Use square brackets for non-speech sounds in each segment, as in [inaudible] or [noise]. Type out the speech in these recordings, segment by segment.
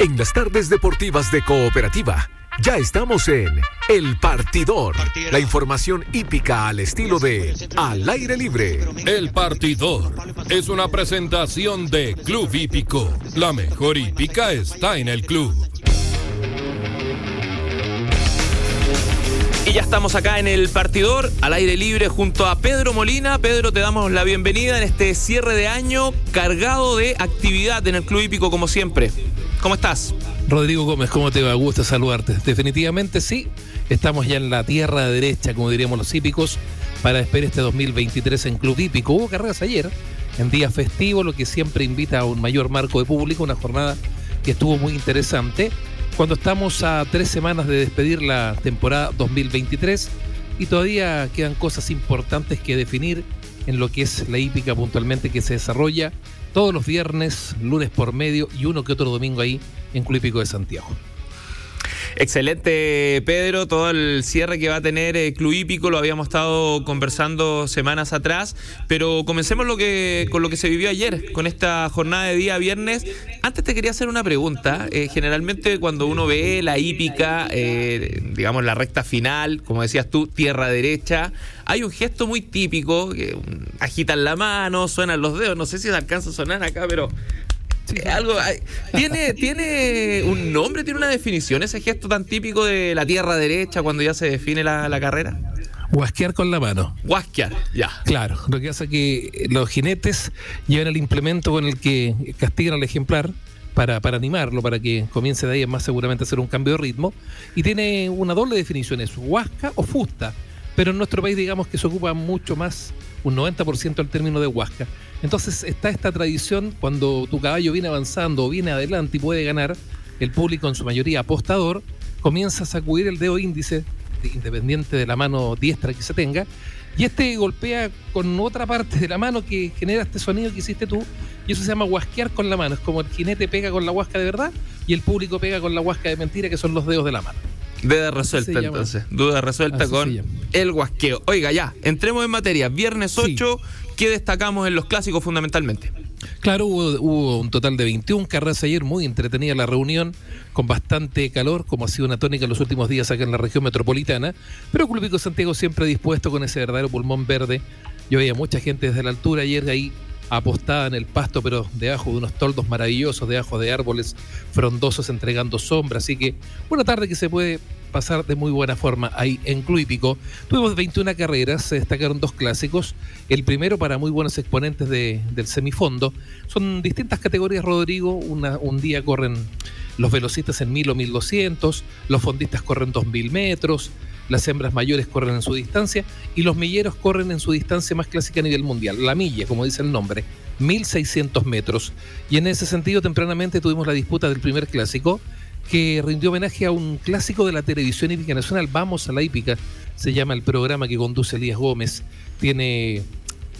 En las tardes deportivas de Cooperativa, ya estamos en El Partidor. La información hípica al estilo de Al aire libre. El Partidor es una presentación de Club Hípico. La mejor hípica está en el club. Y ya estamos acá en el partidor, al aire libre, junto a Pedro Molina. Pedro, te damos la bienvenida en este cierre de año cargado de actividad en el Club Hípico, como siempre. ¿Cómo estás? Rodrigo Gómez, ¿cómo te va? Gusto saludarte. Definitivamente sí, estamos ya en la tierra derecha, como diríamos los hípicos, para esperar este 2023 en Club Hípico. Hubo carreras ayer, en día festivo, lo que siempre invita a un mayor marco de público, una jornada que estuvo muy interesante. Cuando estamos a tres semanas de despedir la temporada 2023 y todavía quedan cosas importantes que definir en lo que es la hípica puntualmente que se desarrolla todos los viernes, lunes por medio y uno que otro domingo ahí en Club Hípico de Santiago. Excelente, Pedro. Todo el cierre que va a tener el Club Hípico lo habíamos estado conversando semanas atrás, pero comencemos lo que, con lo que se vivió ayer, con esta jornada de día viernes. Antes te quería hacer una pregunta. Eh, generalmente cuando uno ve la hípica, eh, digamos la recta final, como decías tú, tierra derecha, hay un gesto muy típico, que agitan la mano, suenan los dedos, no sé si se alcanza a sonar acá, pero [laughs] algo tiene tiene un nombre tiene una definición ese gesto tan típico de la tierra derecha cuando ya se define la, carrera Guasquear con la mano. Guasquear, ya. Claro, lo que hace que los jinetes lleven el implemento con el que castigan al ejemplar para, para animarlo, para que comience de ahí más seguramente a hacer un cambio de ritmo. Y tiene una doble definición, es huasca o fusta. Pero en nuestro país digamos que se ocupa mucho más, un 90% el término de huasca. Entonces está esta tradición cuando tu caballo viene avanzando o viene adelante y puede ganar, el público en su mayoría apostador comienza a sacudir el dedo índice, independiente de la mano diestra que se tenga, y este golpea con otra parte de la mano que genera este sonido que hiciste tú, y eso se llama huasquear con la mano. Es como el jinete pega con la huasca de verdad y el público pega con la huasca de mentira, que son los dedos de la mano. Duda resuelta entonces. Duda resuelta con el huasqueo. Oiga, ya, entremos en materia. Viernes 8, ¿qué destacamos en los clásicos fundamentalmente? Claro, hubo, un total de 21 carreras ayer, muy entretenida la reunión, con bastante calor, como ha sido una tónica en los últimos días acá en la región metropolitana, pero Clubico Santiago siempre dispuesto con ese verdadero pulmón verde. Yo veía mucha gente desde la altura ayer ahí apostada en el pasto, pero debajo de unos toldos maravillosos, debajo de árboles frondosos entregando sombra. Así que buena tarde que se puede pasar de muy buena forma ahí en Cluípico. Tuvimos 21 carreras, se destacaron dos clásicos. El primero para muy buenos exponentes del semifondo. Son distintas categorías, Rodrigo. un día corren los velocistas en 1000 o 1200, los fondistas corren 2000 metros, las hembras mayores corren en su distancia y los milleros corren en su distancia más clásica a nivel mundial, la milla, como dice el nombre, 1600 metros. Y en ese sentido, tempranamente tuvimos la disputa del primer clásico, que rindió homenaje a un clásico de la televisión hípica nacional, Vamos a la hípica, se llama el programa que conduce Elías Gómez, tiene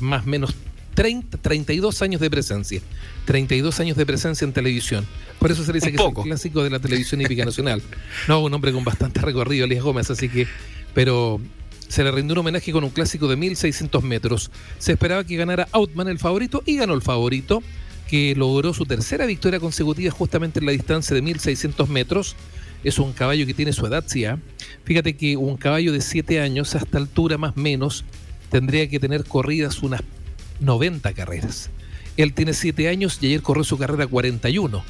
más o menos 30, 32 años de presencia. 32 años de presencia en televisión. Por eso se dice que es un clásico de la televisión hípica nacional. No, un hombre con bastante recorrido, Elías Gómez, así que. Pero se le rindió un homenaje con un clásico de 1600 metros. Se esperaba que ganara Outman el favorito y ganó el favorito, que logró su tercera victoria consecutiva justamente en la distancia de 1600 metros. Es un caballo que tiene su edad, sí. ¿ah? Fíjate que un caballo de 7 años, a esta altura más o menos, tendría que tener corridas unas 90 carreras. Él tiene 7 años y ayer corrió su carrera 41.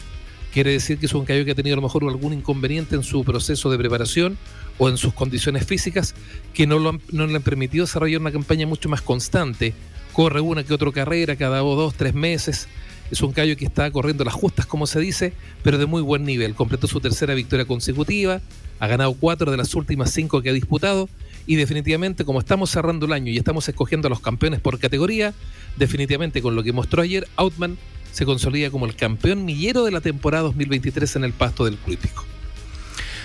Quiere decir que es un caballo que ha tenido a lo mejor algún inconveniente en su proceso de preparación o en sus condiciones físicas que no, le han permitido desarrollar una campaña mucho más constante. Corre una que otra carrera cada dos, tres meses. Es un caballo que está corriendo las justas, como se dice, pero de muy buen nivel. Completó su tercera victoria consecutiva, ha ganado cuatro de las últimas cinco que ha disputado y definitivamente, como estamos cerrando el año y estamos escogiendo a los campeones por categoría, definitivamente con lo que mostró ayer, Outman se consolida como el campeón millero de la temporada 2023 en el pasto del Crítico.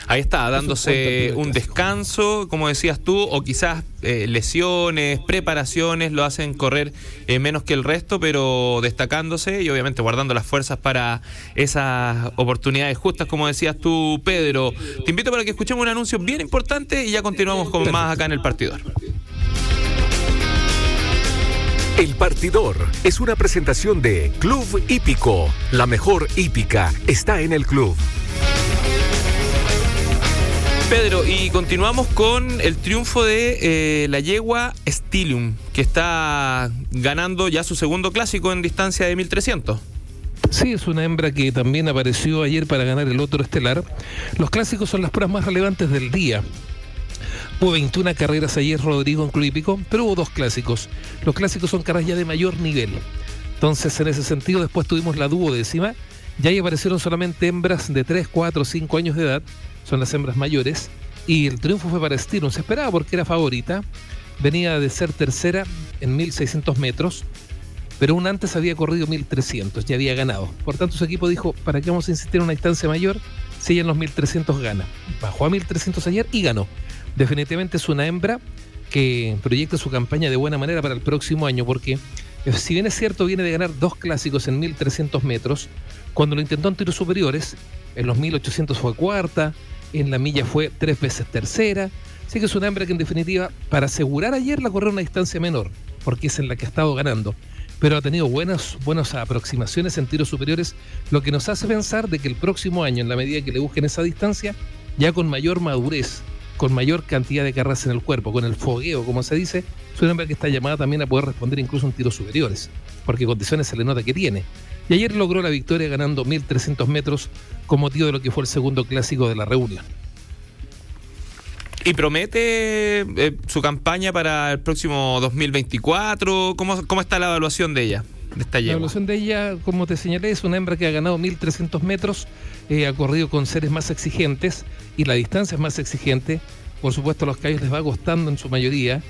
Ahí está, dándose un descanso, como decías tú, o quizás eh, lesiones, preparaciones, lo hacen correr eh, menos que el resto, pero destacándose y obviamente guardando las fuerzas para esas oportunidades justas, como decías tú, Pedro. Te invito para que escuchemos un anuncio bien importante y ya continuamos con más acá en el partidor. El Partidor es una presentación de Club Hípico. La mejor hípica está en el club. Pedro, y continuamos con el triunfo de eh, la yegua Stilium, que está ganando ya su segundo clásico en distancia de 1300. Sí, es una hembra que también apareció ayer para ganar el otro estelar. Los clásicos son las pruebas más relevantes del día. Hubo 21 carreras ayer, Rodrigo, en Club pero hubo dos clásicos. Los clásicos son carreras ya de mayor nivel. Entonces, en ese sentido, después tuvimos la duodécima. Ya ahí aparecieron solamente hembras de 3, 4, 5 años de edad. Son las hembras mayores. Y el triunfo fue para Styron. Se esperaba porque era favorita. Venía de ser tercera en 1600 metros pero un antes había corrido 1300 y había ganado. Por tanto, su equipo dijo, ¿para qué vamos a insistir en una distancia mayor si ella en los 1300 gana? Bajó a 1300 ayer y ganó. Definitivamente es una hembra que proyecta su campaña de buena manera para el próximo año, porque eh, si bien es cierto, viene de ganar dos clásicos en 1300 metros, cuando lo intentó en tiros superiores, en los 1800 fue cuarta, en la milla fue tres veces tercera, así que es una hembra que en definitiva, para asegurar ayer la correr una distancia menor, porque es en la que ha estado ganando. Pero ha tenido buenas, buenas aproximaciones en tiros superiores, lo que nos hace pensar de que el próximo año, en la medida que le busquen esa distancia, ya con mayor madurez, con mayor cantidad de carreras en el cuerpo, con el fogueo, como se dice, es una hembra que está llamada también a poder responder incluso en tiros superiores, porque condiciones se le nota que tiene. Y ayer logró la victoria ganando 1.300 metros con motivo de lo que fue el segundo clásico de la reunión. ¿Y promete eh, su campaña para el próximo 2024? ¿Cómo, ¿Cómo está la evaluación de ella? De esta la evaluación de ella, como te señalé, es una hembra que ha ganado 1.300 metros, eh, ha corrido con seres más exigentes y la distancia es más exigente. Por supuesto, a los callos les va costando en su mayoría.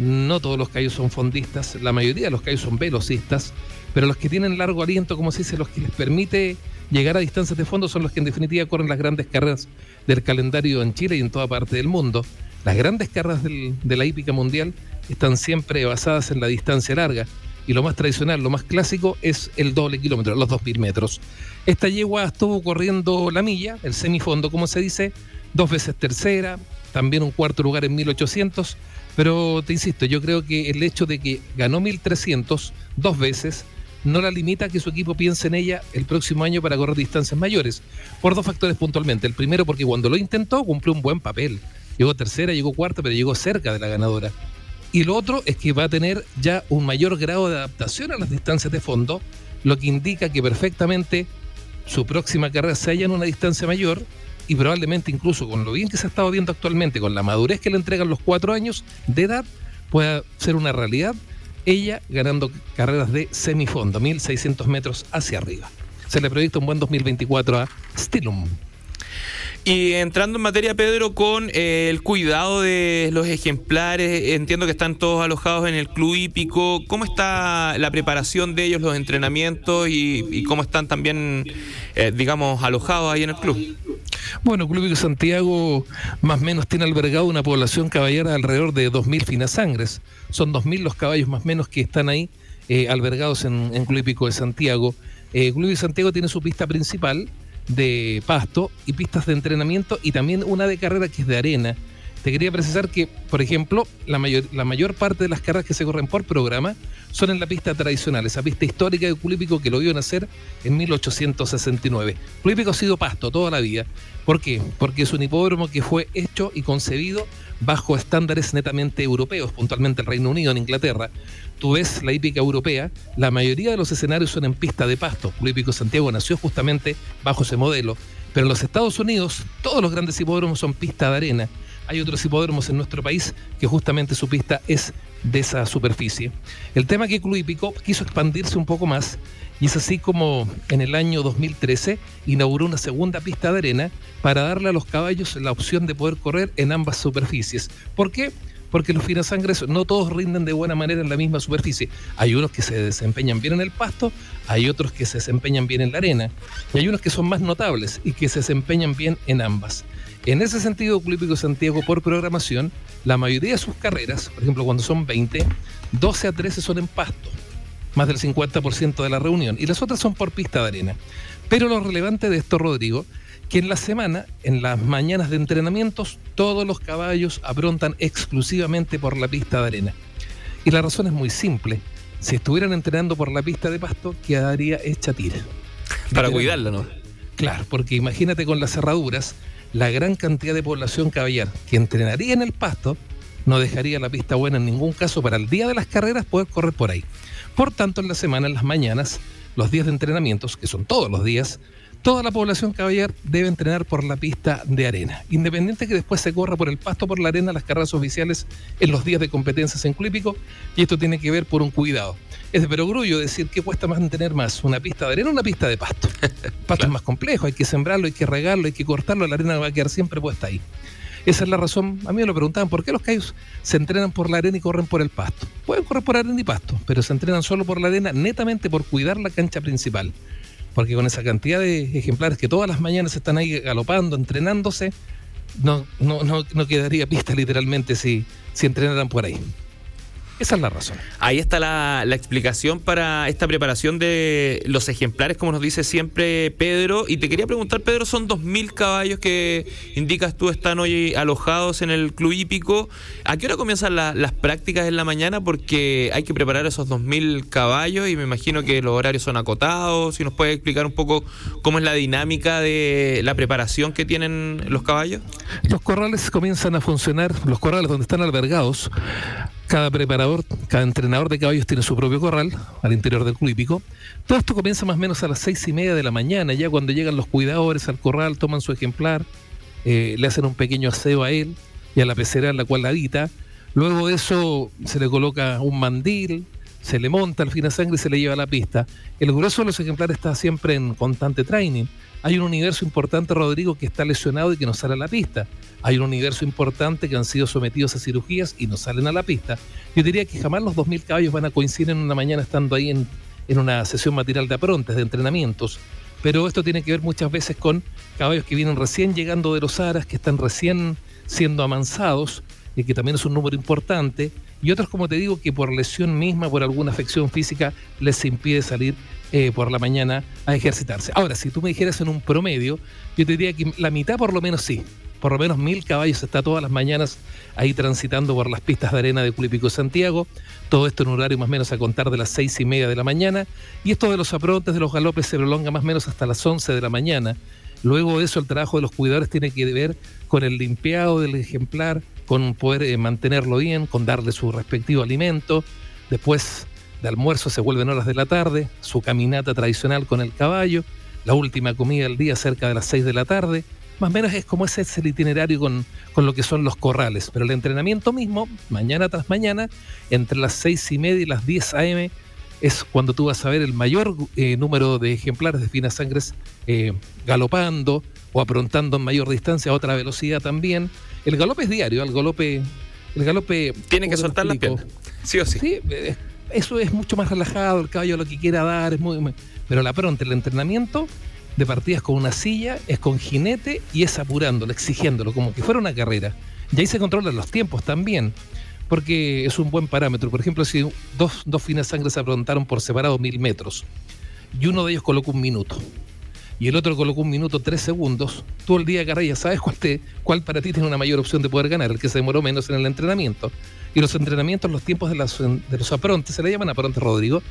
No todos los callos son fondistas, la mayoría de los callos son velocistas, pero los que tienen largo aliento, como se dice, los que les permite llegar a distancias de fondo son los que en definitiva corren las grandes carreras del calendario en Chile y en toda parte del mundo. Las grandes carreras de la hípica mundial están siempre basadas en la distancia larga y lo más tradicional, lo más clásico es el doble kilómetro, los 2.000 metros. Esta yegua estuvo corriendo la milla, el semifondo como se dice, dos veces tercera, también un cuarto lugar en 1800, pero te insisto, yo creo que el hecho de que ganó 1300 dos veces no la limita a que su equipo piense en ella el próximo año para correr distancias mayores, por dos factores puntualmente. El primero, porque cuando lo intentó cumplió un buen papel. Llegó tercera, llegó cuarta, pero llegó cerca de la ganadora. Y lo otro es que va a tener ya un mayor grado de adaptación a las distancias de fondo, lo que indica que perfectamente su próxima carrera se halla en una distancia mayor y probablemente incluso con lo bien que se ha estado viendo actualmente, con la madurez que le entregan los cuatro años de edad, pueda ser una realidad ella ganando carreras de semifondo, 1600 metros hacia arriba. Se le proyecta un buen 2024 a Stilum. Y entrando en materia, Pedro, con eh, el cuidado de los ejemplares, entiendo que están todos alojados en el club hípico. ¿Cómo está la preparación de ellos, los entrenamientos y, cómo están también, eh, digamos, alojados ahí en el club? Bueno, Club Hípico Santiago más o menos tiene albergado una población caballera de alrededor de 2.000 finasangres. Son 2.000 los caballos más o menos que están ahí eh, albergados en, en Club Hípico de Santiago. Club Hípico de Santiago tiene su pista principal, de pasto y pistas de entrenamiento y también una de carrera que es de arena. Te quería precisar que, por ejemplo, la mayor, la mayor parte de las carreras que se corren por programa son en la pista tradicional, esa pista histórica de Culípico que lo vio nacer en 1869. Culípico ha sido pasto toda la vida. ¿Por qué? Porque es un hipódromo que fue hecho y concebido bajo estándares netamente europeos, puntualmente el Reino Unido, en Inglaterra, tú ves la hípica europea, la mayoría de los escenarios son en pista de pasto. El hípico Santiago nació justamente bajo ese modelo. Pero en los Estados Unidos, todos los grandes hipódromos son pista de arena. Hay otros hipódromos en nuestro país que justamente su pista es de esa superficie. El tema que Club quiso expandirse un poco más y es así como en el año 2013 inauguró una segunda pista de arena para darle a los caballos la opción de poder correr en ambas superficies. ¿Por qué? porque los finasangres no todos rinden de buena manera en la misma superficie. Hay unos que se desempeñan bien en el pasto, hay otros que se desempeñan bien en la arena, y hay unos que son más notables y que se desempeñan bien en ambas. En ese sentido, Club Santiago, por programación, la mayoría de sus carreras, por ejemplo, cuando son 20, 12 a 13 son en pasto, más del 50% de la reunión, y las otras son por pista de arena. Pero lo relevante de esto, Rodrigo, que en la semana, en las mañanas de entrenamientos, todos los caballos aprontan exclusivamente por la pista de arena. Y la razón es muy simple. si estuvieran entrenando por la pista de pasto, quedaría hecha tira. Para cuidarla, ¿no? Claro, porque imagínate con las cerraduras, la gran cantidad de población caballar que entrenaría en el pasto no dejaría la pista buena en ningún caso para el día de las carreras poder correr por ahí. Por tanto, en la semana, en las mañanas, los días de entrenamientos, que son todos los días, toda la población caballar debe entrenar por la pista de arena, independiente que después se corra por el pasto por la arena las carreras oficiales en los días de competencias en Clípico, y esto tiene que ver por un cuidado. Es de perogrullo decir que cuesta más mantener más una pista de arena o una pista de pasto. El [laughs] pasto es más complejo, hay que sembrarlo, hay que regarlo, hay que cortarlo, la arena va a quedar siempre puesta ahí. Esa es la razón, a mí me lo preguntaban, ¿por qué los callos se entrenan por la arena y corren por el pasto? Pueden correr por arena y pasto, pero se entrenan solo por la arena netamente por cuidar la cancha principal porque con esa cantidad de ejemplares que todas las mañanas están ahí galopando, entrenándose, no, no, no, no quedaría pista literalmente si, si entrenaran por ahí. Esa es la razón. Ahí está la, explicación para esta preparación de los ejemplares, como nos dice siempre Pedro. Y te quería preguntar, Pedro, son 2.000 caballos que indicas tú están hoy alojados en el club hípico. ¿A qué hora comienzan las prácticas en la mañana? Porque hay que preparar esos 2.000 caballos y me imagino que los horarios son acotados. Si nos puede explicar un poco cómo es la dinámica de la preparación que tienen los caballos. Los corrales comienzan a funcionar, los corrales donde están albergados cada preparador, cada entrenador de caballos tiene su propio corral al interior del club. Todo esto comienza más o menos a las seis y media de la mañana, ya cuando llegan los cuidadores al corral, toman su ejemplar, eh, le hacen un pequeño aseo a él y a la pecera en la cual habita. Luego de eso se le coloca un mandil, se le monta al fin de sangre y se le lleva a la pista. El grueso de los ejemplares está siempre en constante training. Hay un universo importante, Rodrigo, que está lesionado y que no sale a la pista. Hay un universo importante que han sido sometidos a cirugías y no salen a la pista. Yo diría que jamás los 2.000 caballos van a coincidir en una mañana estando ahí en, en una sesión matinal de aprontes, de entrenamientos. Pero esto tiene que ver muchas veces con caballos que vienen recién llegando de los aras, que están recién siendo amansados, que también es un número importante, y otros, como te digo, que por lesión misma, por alguna afección física, les impide salir eh, por la mañana a ejercitarse. Ahora, si tú me dijeras en un promedio, yo te diría que la mitad por lo menos sí. Por lo menos mil caballos está todas las mañanas ahí transitando por las pistas de arena de Culipico Santiago. Todo esto en un horario más o menos a contar de las seis y media de la mañana. Y esto de los aprontes, de los galopes, se prolonga más o menos hasta las once de la mañana. Luego de eso, el trabajo de los cuidadores tiene que ver con el limpiado del ejemplar, con poder eh, mantenerlo bien, con darle su respectivo alimento. Después de almuerzo se vuelven horas de la tarde, su caminata tradicional con el caballo, la última comida del día cerca de las 6 de la tarde. Más o menos es como ese es el itinerario con, con lo que son los corrales. Pero el entrenamiento mismo, mañana tras mañana, entre las 6 y media y las 10 a.m., es cuando tú vas a ver el mayor eh, número de ejemplares de finas sangres eh, galopando o aprontando en mayor distancia a otra velocidad también el galope es diario, el galope. El galope. Tiene que soltar la pierna. Sí o sí. Sí, eso es mucho más relajado, el caballo lo que quiera dar, es muy. Pero la pronta, el entrenamiento de partidas con una silla, es con jinete y es apurándolo, exigiéndolo, como que fuera una carrera. Y ahí se controlan los tiempos también, porque es un buen parámetro. Por ejemplo, si dos, dos finas sangres se aprontaron por separado mil metros y uno de ellos colocó un minuto y el otro colocó un minuto tres segundos, tú el día carrera sabes cuál, te, cuál para ti tiene una mayor opción de poder ganar, el que se demoró menos en el entrenamiento. Y los entrenamientos, los tiempos de, las, de los aprontes, se le llaman aprontes, Rodrigo,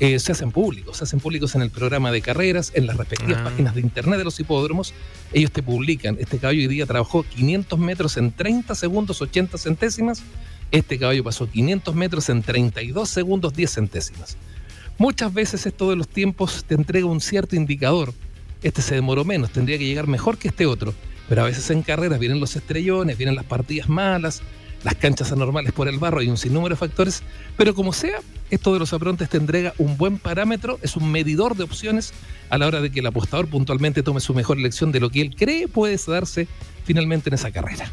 eh, se hacen públicos, se hacen públicos en el programa de carreras, en las respectivas ah. páginas de internet de los hipódromos. Ellos te publican, este caballo hoy día trabajó 500 metros en 30 segundos 80 centésimas, este caballo pasó 500 metros en 32 segundos 10 centésimas. Muchas veces esto de los tiempos te entrega un cierto indicador este se demoró menos, tendría que llegar mejor que este otro. Pero a veces en carreras vienen los estrellones, vienen las partidas malas, las canchas anormales por el barro, hay un sinnúmero de factores, pero como sea, esto de los aprontes te entrega un buen parámetro, es un medidor de opciones a la hora de que el apostador puntualmente tome su mejor elección de lo que él cree puede darse finalmente en esa carrera.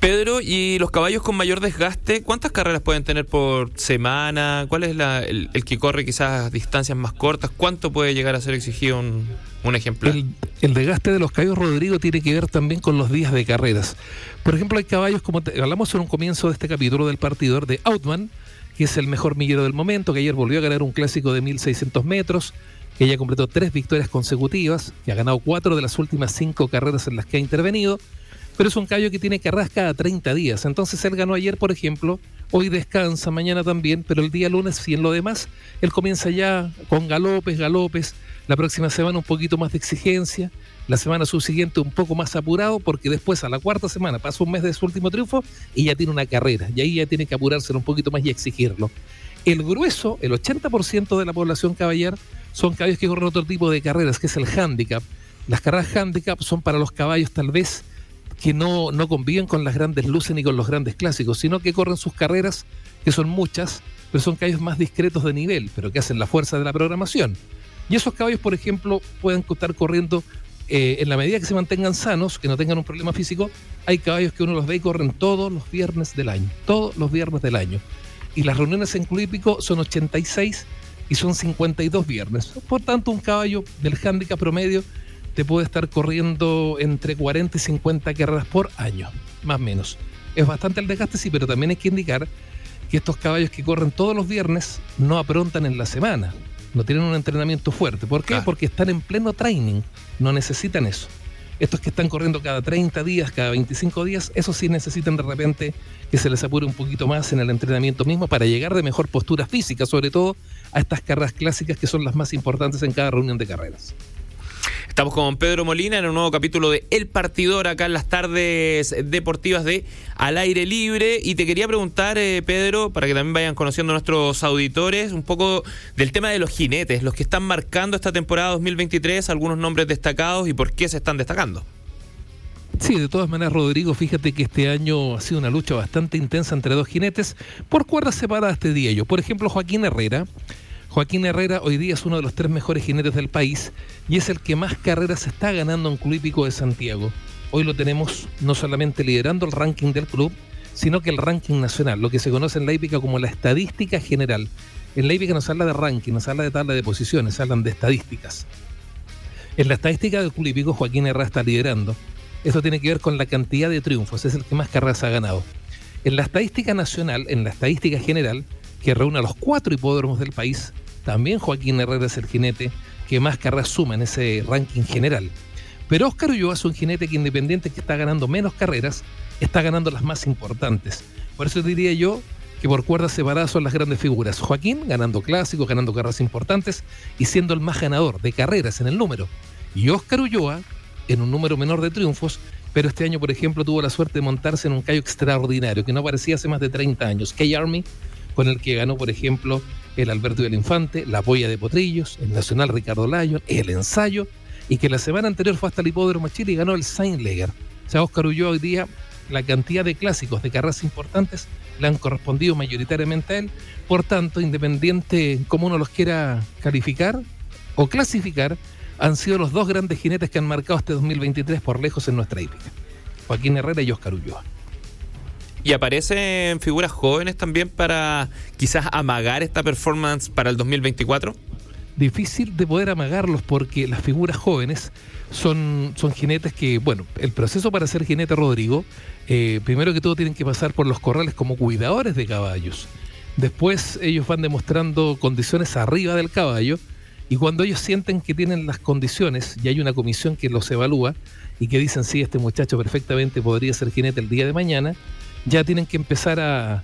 Pedro, ¿y los caballos con mayor desgaste, cuántas carreras pueden tener por semana? ¿Cuál es el, que corre quizás distancias más cortas? ¿Cuánto puede llegar a ser exigido un, ejemplar? El, desgaste de los caballos, Rodrigo, tiene que ver también con los días de carreras. Por ejemplo, hay caballos, como hablamos en un comienzo de este capítulo del partidor de Outman, que es el mejor millero del momento, que ayer volvió a ganar un clásico de 1600 metros, que ya completó tres victorias consecutivas, que ha ganado cuatro de las últimas cinco carreras en las que ha intervenido pero es un caballo que tiene carreras cada 30 días. Entonces él ganó ayer, por ejemplo, Hoy descansa, mañana también, pero el día lunes y en lo demás, él comienza ya con galopes, galopes. La próxima semana un poquito más de exigencia. La semana subsiguiente un poco más apurado, porque después a la cuarta semana pasa un mes de su último triunfo y ya tiene una carrera. Y ahí ya tiene que apurarse un poquito más y exigirlo. El grueso, el 80% de la población caballar, son caballos que corren otro tipo de carreras, que es el handicap. Las carreras handicap son para los caballos tal vez que no, no conviven con las grandes luces ni con los grandes clásicos, sino que corren sus carreras, que son muchas, pero son caballos más discretos de nivel, pero que hacen la fuerza de la programación. Y esos caballos, por ejemplo, pueden estar corriendo eh, en la medida que se mantengan sanos, que no tengan un problema físico. Hay caballos que uno los ve y corren todos los viernes del año, todos los viernes del año. Y las reuniones en Club Hípico son 86 y son 52 viernes. Por tanto, un caballo del handicap promedio te puede estar corriendo entre 40 y 50 carreras por año, más o menos. Es bastante el desgaste, sí, pero también hay que indicar que estos caballos que corren todos los viernes no aprontan en la semana, no tienen un entrenamiento fuerte. ¿Por qué? Porque están en pleno training, no necesitan eso. Estos que están corriendo cada 30 días, cada 25 días, esos sí necesitan de repente que se les apure un poquito más en el entrenamiento mismo para llegar de mejor postura física, sobre todo a estas carreras clásicas que son las más importantes en cada reunión de carreras. Estamos con Pedro Molina en un nuevo capítulo de El Partidor acá en las tardes deportivas de Al Aire Libre. Y te quería preguntar, eh, Pedro, para que también vayan conociendo nuestros auditores, un poco del tema de los jinetes, los que están marcando esta temporada 2023, algunos nombres destacados y por qué se están destacando. Sí, de todas maneras, Rodrigo, fíjate que este año ha sido una lucha bastante intensa entre dos jinetes por cuerdas separadas este día. Yo, por ejemplo, Joaquín Herrera. Joaquín Herrera hoy día es uno de los tres mejores jinetes del país y es el que más carreras está ganando en Club de Santiago. Hoy lo tenemos no solamente liderando el ranking del club, sino que el ranking nacional, lo que se conoce en la hípica como la estadística general. En la hípica nos habla de ranking, nos habla de tabla de posiciones, hablan de estadísticas. En la estadística del Club Joaquín Herrera está liderando. Esto tiene que ver con la cantidad de triunfos, es el que más carreras ha ganado. En la estadística nacional, en la estadística general, que reúne a los cuatro hipódromos del país, también Joaquín Herrera es el jinete que más carreras suma en ese ranking general. Pero Oscar Ulloa es un jinete que independiente que está ganando menos carreras, está ganando las más importantes. Por eso diría yo que por cuerdas separadas son las grandes figuras. Joaquín ganando clásicos, ganando carreras importantes y siendo el más ganador de carreras en el número. Y Oscar Ulloa en un número menor de triunfos, pero este año, por ejemplo, tuvo la suerte de montarse en un callo extraordinario que no aparecía hace más de 30 años, K-Army, con el que ganó, por ejemplo, el Alberto del Infante, la Polla de Potrillos, el Nacional Ricardo Lyon, el Ensayo, y que la semana anterior fue hasta el Hipódromo Chile y ganó el Saint-Leger. O sea, Oscar Ulloa hoy día, la cantidad de clásicos de carreras importantes le han correspondido mayoritariamente a él. Por tanto, independiente como uno los quiera calificar o clasificar, han sido los dos grandes jinetes que han marcado este 2023 por lejos en nuestra hípica. Joaquín Herrera y Oscar Ulloa. ¿Y aparecen figuras jóvenes también para quizás amagar esta performance para el 2024? Difícil de poder amagarlos porque las figuras jóvenes son, son jinetes que, bueno, el proceso para ser jinete Rodrigo, eh, primero que todo tienen que pasar por los corrales como cuidadores de caballos. Después ellos van demostrando condiciones arriba del caballo y cuando ellos sienten que tienen las condiciones y hay una comisión que los evalúa y que dicen, sí, este muchacho perfectamente podría ser jinete el día de mañana, ya tienen que empezar a,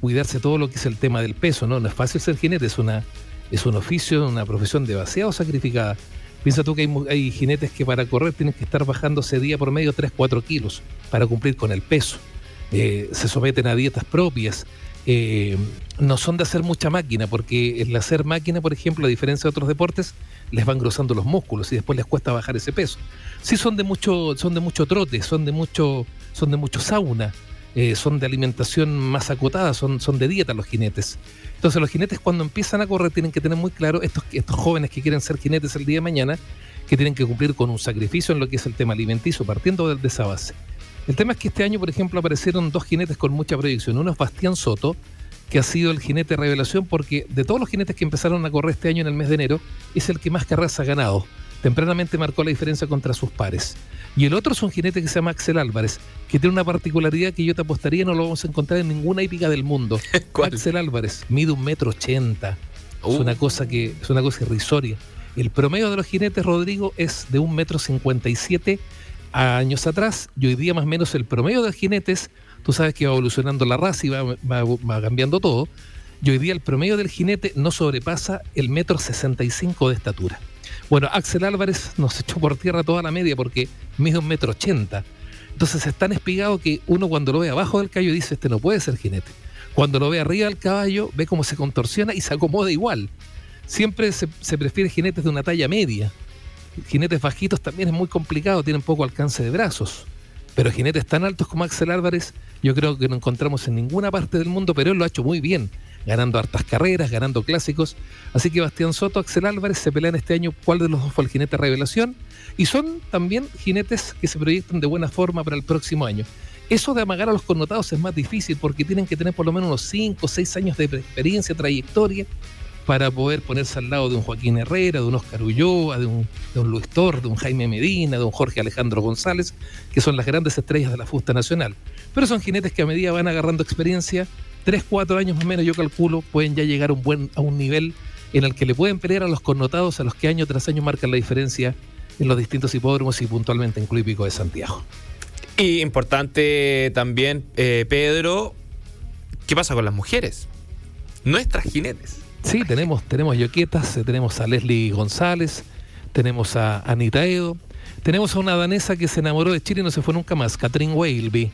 cuidarse todo lo que es el tema del peso, ¿no? No es fácil ser jinete, es, una, es un oficio, una profesión demasiado sacrificada. Piensa tú que hay, jinetes que para correr tienen que estar bajándose día por medio 3, 4 kilos para cumplir con el peso. Eh, se someten a dietas propias. Eh, no son de hacer mucha máquina, porque el hacer máquina, por ejemplo, a diferencia de otros deportes, les van engrosando los músculos y después les cuesta bajar ese peso. Sí son de mucho, son de mucho trote, son de mucho, son de mucho sauna, eh, son de alimentación más acotada, son, son de dieta los jinetes. Entonces los jinetes cuando empiezan a correr tienen que tener muy claro, estos, estos jóvenes que quieren ser jinetes el día de mañana, que tienen que cumplir con un sacrificio en lo que es el tema alimenticio, partiendo de, esa base. El tema es que este año, por ejemplo, aparecieron dos jinetes con mucha proyección. Uno es Bastián Soto, que ha sido el jinete revelación porque de todos los jinetes que empezaron a correr este año en el mes de enero, es el que más carreras ha ganado. Tempranamente marcó la diferencia contra sus pares. Y el otro es un jinete que se llama Axel Álvarez, que tiene una particularidad que yo te apostaría no lo vamos a encontrar en ninguna hípica del mundo. [laughs] Axel Álvarez mide un metro ochenta. Es una uh. cosa que es una cosa irrisoria. El promedio de los jinetes, Rodrigo, es de un metro cincuenta y siete años atrás y hoy día más o menos el promedio de jinetes tú sabes que va evolucionando la raza y va, va, va cambiando todo. Y hoy día el promedio del jinete no sobrepasa el metro 65 de estatura. Bueno, Axel Álvarez nos echó por tierra toda la media porque mide un metro ochenta. Entonces es tan espigado que uno cuando lo ve abajo del caballo dice, este no puede ser jinete. Cuando lo ve arriba del caballo, ve cómo se contorsiona y se acomoda igual. Siempre se, se prefiere jinetes de una talla media. Jinetes bajitos también es muy complicado, tienen poco alcance de brazos. Pero jinetes tan altos como Axel Álvarez, yo creo que no encontramos en ninguna parte del mundo, pero él lo ha hecho muy bien, ganando hartas carreras, ganando clásicos. Así que Bastián Soto, Axel Álvarez se pelean este año cuál de los dos fue el jinete revelación. Y son también jinetes que se proyectan de buena forma para el próximo año. Eso de amagar a los connotados es más difícil porque tienen que tener por lo menos unos 5 o 6 años de experiencia, trayectoria, para poder ponerse al lado de un Joaquín Herrera, de un Oscar Ulloa, de un, de un Luis Tor, de un Jaime Medina, de un Jorge Alejandro González, que son las grandes estrellas de la fusta nacional. Pero son jinetes que a medida van agarrando experiencia, 3, 4 años más o menos, yo calculo, pueden ya llegar a un, buen, a un nivel en el que le pueden pelear a los connotados, a los que año tras año marcan la diferencia en los distintos hipódromos y puntualmente en Club Hípico de Santiago. Y importante también, eh, Pedro, ¿qué pasa con las mujeres? Nuestras jinetes. Sí, tenemos, tenemos yoquetas, eh, tenemos a Leslie González, tenemos a Anita Edo, tenemos a una danesa que se enamoró de Chile y no se fue nunca más, Catherine Wailby.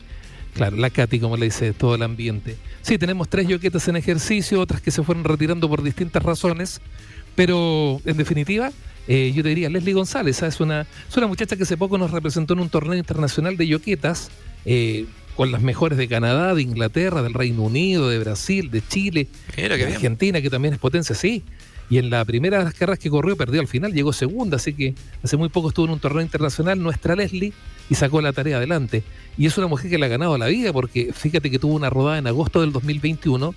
Claro, la Katy, como le dice todo el ambiente. Sí, tenemos tres yoquetas en ejercicio, otras que se fueron retirando por distintas razones, pero en definitiva, eh, yo te diría, Leslie González, ¿sabes? Una, es una muchacha que hace poco nos representó en un torneo internacional de yoquetas, eh, con las mejores de Canadá, de Inglaterra, del Reino Unido, de Brasil, de Chile, Mira, de Argentina, que también es potencia, sí. Y en la primera de las carreras que corrió perdió al final, llegó segunda, así que hace muy poco estuvo en un torneo internacional nuestra Leslie y sacó la tarea adelante. Y es una mujer que le ha ganado la vida porque fíjate que tuvo una rodada en agosto del 2021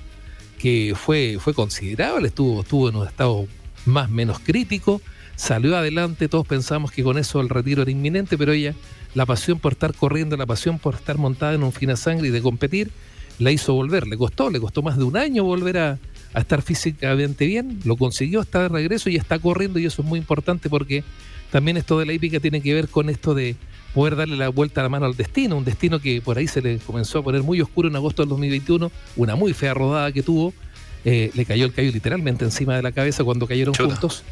que fue, fue considerable, estuvo, estuvo en un estado más menos crítico, salió adelante, todos pensamos que con eso el retiro era inminente, pero ella, la pasión por estar corriendo, la pasión por estar montada en un fina sangre y de competir, la hizo volver, le costó, le costó más de un año volver a, a estar físicamente bien, lo consiguió, está de regreso y está corriendo y eso es muy importante porque también esto de la hípica tiene que ver con esto de poder darle la vuelta a la mano al destino, un destino que por ahí se le comenzó a poner muy oscuro en agosto del 2021, una muy fea rodada que tuvo, eh, le cayó el callo literalmente encima de la cabeza cuando cayeron Chuta. juntos,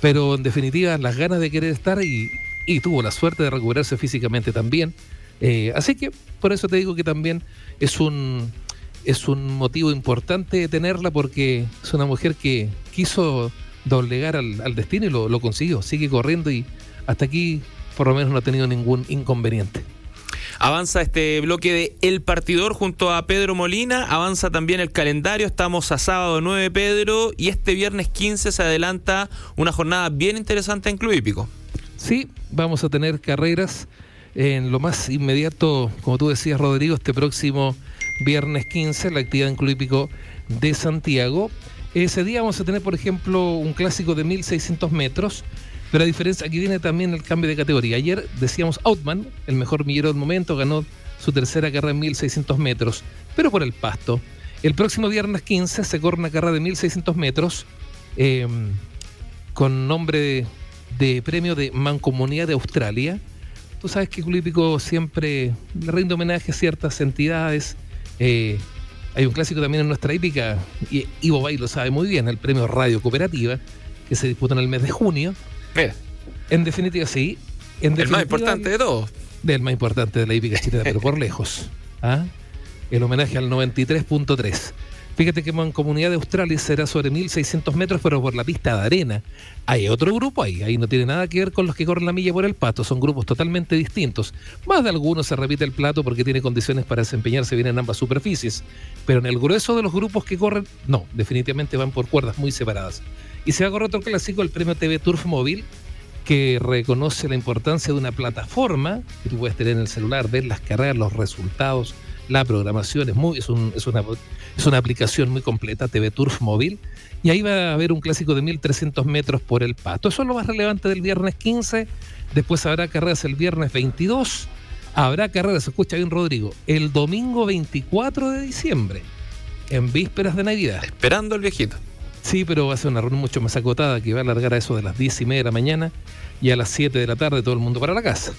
pero en definitiva las ganas de querer estar y, y tuvo la suerte de recuperarse físicamente también. Eh, así que por eso te digo que también es un, es un motivo importante tenerla porque es una mujer que quiso doblegar al, al destino y lo, lo consiguió, sigue corriendo y hasta aquí por lo menos no ha tenido ningún inconveniente. Avanza este bloque de El Partidor junto a Pedro Molina. Avanza también el calendario. Estamos a sábado 9, Pedro. Y este viernes 15 se adelanta una jornada bien interesante en Club Hípico. Sí, vamos a tener carreras en lo más inmediato, como tú decías, Rodrigo, este próximo viernes 15, la actividad en Club de Santiago. Ese día vamos a tener, por ejemplo, un clásico de 1600 metros, pero a diferencia, aquí viene también el cambio de categoría. Ayer decíamos Outman, el mejor millero del momento, ganó su tercera carrera en 1600 metros, pero por el pasto. El próximo viernes 15 se corre una carrera de 1600 metros eh, con nombre de, premio de Mancomunidad de Australia. Tú sabes que Club Hípico siempre rinde homenaje a ciertas entidades. Eh, hay un clásico también en nuestra hípica, y Ivo Bay lo sabe muy bien, el premio Radio Cooperativa, que se disputa en el mes de junio. Mira, En definitiva, sí. En el más importante de todos. del más importante de la hípica chilena, pero por lejos. ¿ah? El homenaje al 93.3. Fíjate que Mancomunidad de Australia será sobre 1600 metros, pero por la pista de arena. Hay otro grupo ahí, ahí no tiene nada que ver con los que corren la milla por el pato, son grupos totalmente distintos. Más de algunos se repite el plato porque tiene condiciones para desempeñarse bien en ambas superficies, pero en el grueso de los grupos que corren, no, definitivamente van por cuerdas muy separadas. Y se va a correr otro clásico, el premio TV Turf Móvil, que reconoce la importancia de una plataforma que tú puedes tener en el celular, ver las carreras, los resultados, la programación, es, muy, es, un- es una, es una aplicación muy completa, TV Turf Móvil, y ahí va a haber un clásico de 1300 metros por el pato. Eso es lo más relevante del viernes 15, después habrá carreras el viernes 22, habrá carreras, escucha bien Rodrigo, el domingo 24 de diciembre, en vísperas de Navidad. Esperando al viejito. Sí, pero va a ser una reunión mucho más acotada que va a alargar a eso de las 10 y media de la mañana y a las 7 de la tarde todo el mundo para la casa.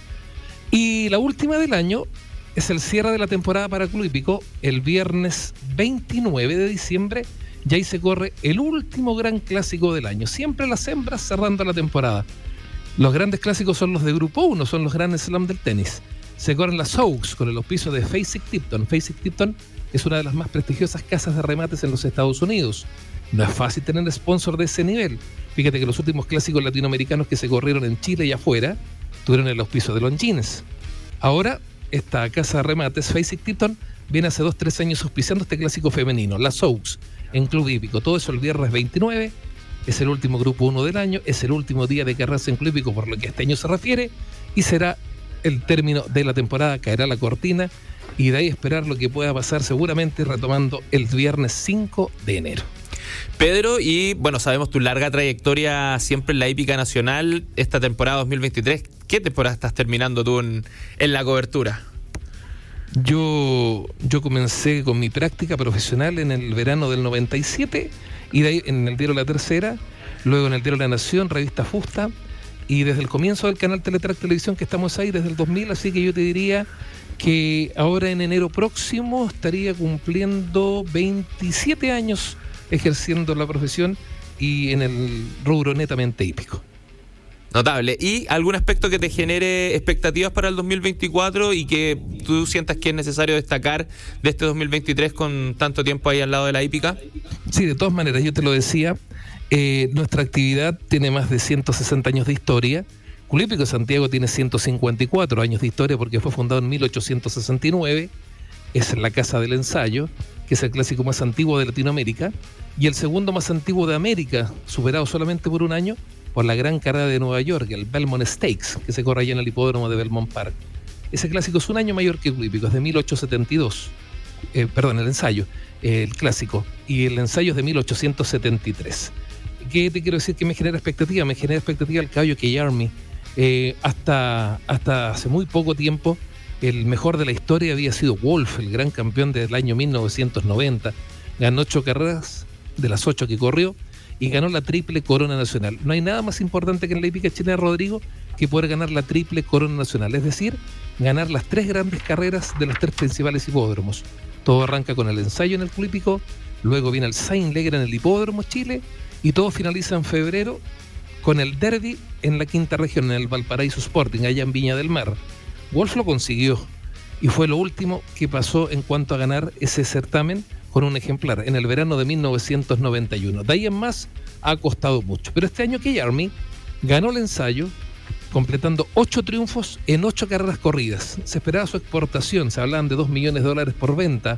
Y la última del año, es el cierre de la temporada para Club Hípico. El viernes 29 de diciembre y ahí se corre el último gran clásico del año. Siempre las hembras cerrando la temporada. Los grandes clásicos son los de Grupo 1, son los grandes slam del tenis. Se corren las Oaks con el auspicio de Faceit Tipton. Faceit Tipton es una de las más prestigiosas casas de remates en los Estados Unidos. No es fácil tener sponsor de ese nivel. Fíjate que los últimos clásicos latinoamericanos que se corrieron en Chile y afuera tuvieron el auspicio de Longines. Ahora, esta casa de remates, Faceit Tipton, viene hace 2-3 años auspiciando este clásico femenino, las Oaks, en Club Hípico. Todo eso el viernes 29. Es el último grupo 1 del año, es el último día de carreras en Club Hípico por lo que este año se refiere y será el término de la temporada, caerá la cortina y de ahí esperar lo que pueda pasar seguramente retomando el viernes 5 de enero. Pedro, y bueno, sabemos tu larga trayectoria siempre en la hípica nacional, esta temporada 2023, ¿qué temporada estás terminando tú en, la cobertura? Yo, yo comencé con mi práctica profesional en el verano del 97 y de ahí en el diario La Tercera, luego en el diario La Nación, revista Fusta y desde el comienzo del canal Teletrack Televisión que estamos ahí desde el 2000, así que yo te diría que ahora en enero próximo estaría cumpliendo 27 años ejerciendo la profesión y en el rubro netamente hípico. Notable. ¿Y algún aspecto que te genere expectativas para el 2024 y que tú sientas que es necesario destacar de este 2023 con tanto tiempo ahí al lado de la hípica? Sí, de todas maneras, yo te lo decía, eh, nuestra actividad tiene más de 160 años de historia. Culípico Santiago tiene 154 años de historia porque fue fundado en 1869. Es la Casa del Ensayo, que es el clásico más antiguo de Latinoamérica, y el segundo más antiguo de América, superado solamente por un año, por la gran carrera de Nueva York, el Belmont Stakes, que se corre allá en el hipódromo de Belmont Park. Ese clásico es un año mayor que el hípico, es de 1872. Eh, perdón, el ensayo, eh, el clásico. Y el ensayo es de 1873. ¿Qué te quiero decir que me genera expectativa? Me genera expectativa el caballo que Army. Eh, hasta, hasta hace muy poco tiempo, el mejor de la historia había sido Wolf, el gran campeón del año 1990. Ganó ocho carreras de las ocho que corrió y ganó la triple corona nacional. No hay nada más importante que en la hípica chilena, Rodrigo, que poder ganar la triple corona nacional, es decir, ganar las tres grandes carreras de los tres principales hipódromos. Todo arranca con el ensayo en el club luego viene el Saint Leger en el hipódromo Chile y todo finaliza en febrero con el derby en la quinta región, en el Valparaíso Sporting, allá en Viña del Mar. Wolf lo consiguió y fue lo último que pasó en cuanto a ganar ese certamen con un ejemplar en el verano de 1991. De ahí en más ha costado mucho. Pero este año Key Army ganó el ensayo completando ocho triunfos en ocho carreras corridas. Se esperaba su exportación, se hablaban de dos millones de dólares por venta,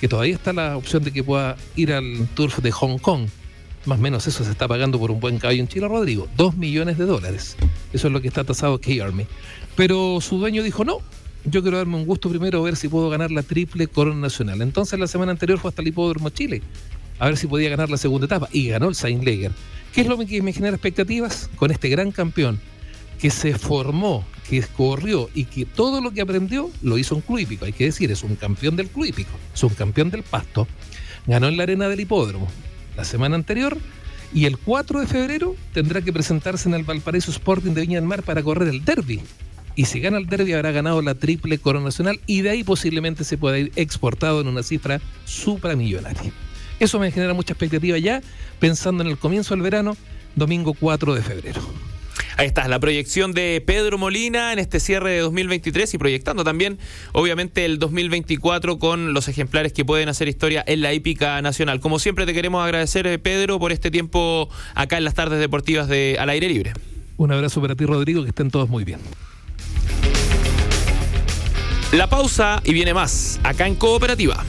que todavía está la opción de que pueda ir al Turf de Hong Kong. Más o menos eso se está pagando por un buen caballo en Chile, Rodrigo. Dos millones de dólares. Eso es lo que está tasado Key Army. Pero su dueño dijo, no, yo quiero darme un gusto primero a ver si puedo ganar la triple corona nacional. Entonces la semana anterior fue hasta el hipódromo Chile, a ver si podía ganar la segunda etapa, y ganó el Saint Leger. ¿Qué es lo que me genera expectativas? Con este gran campeón que se formó, que corrió y que todo lo que aprendió lo hizo en club hípico. Hay que decir, es un campeón del club hípico, es un campeón del pasto. Ganó en la arena del hipódromo la semana anterior y el 4 de febrero tendrá que presentarse en el Valparaíso Sporting de Viña del Mar para correr el derby y si gana el derby habrá ganado la triple corona nacional y de ahí posiblemente se pueda ir exportado en una cifra supramillonaria. Eso me genera mucha expectativa ya, pensando en el comienzo del verano, domingo 4 de febrero. Ahí está, la proyección de Pedro Molina en este cierre de 2023 y proyectando también, obviamente, el 2024 con los ejemplares que pueden hacer historia en la hípica nacional. Como siempre, te queremos agradecer, eh, Pedro, por este tiempo acá en las tardes deportivas de Al Aire Libre. Un abrazo para ti, Rodrigo, que estén todos muy bien. La pausa y viene más, acá en Cooperativa.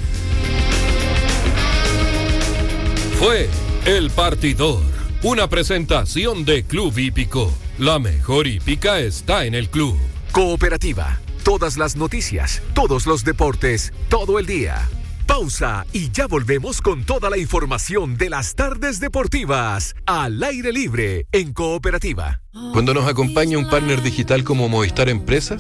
Fue El Partidor, una presentación de Club Hípico. La mejor hípica está en el club. Cooperativa, todas las noticias, todos los deportes, todo el día. Pausa y ya volvemos con toda la información de las tardes deportivas al aire libre en Cooperativa. Cuando nos acompaña un partner digital como Movistar Empresas,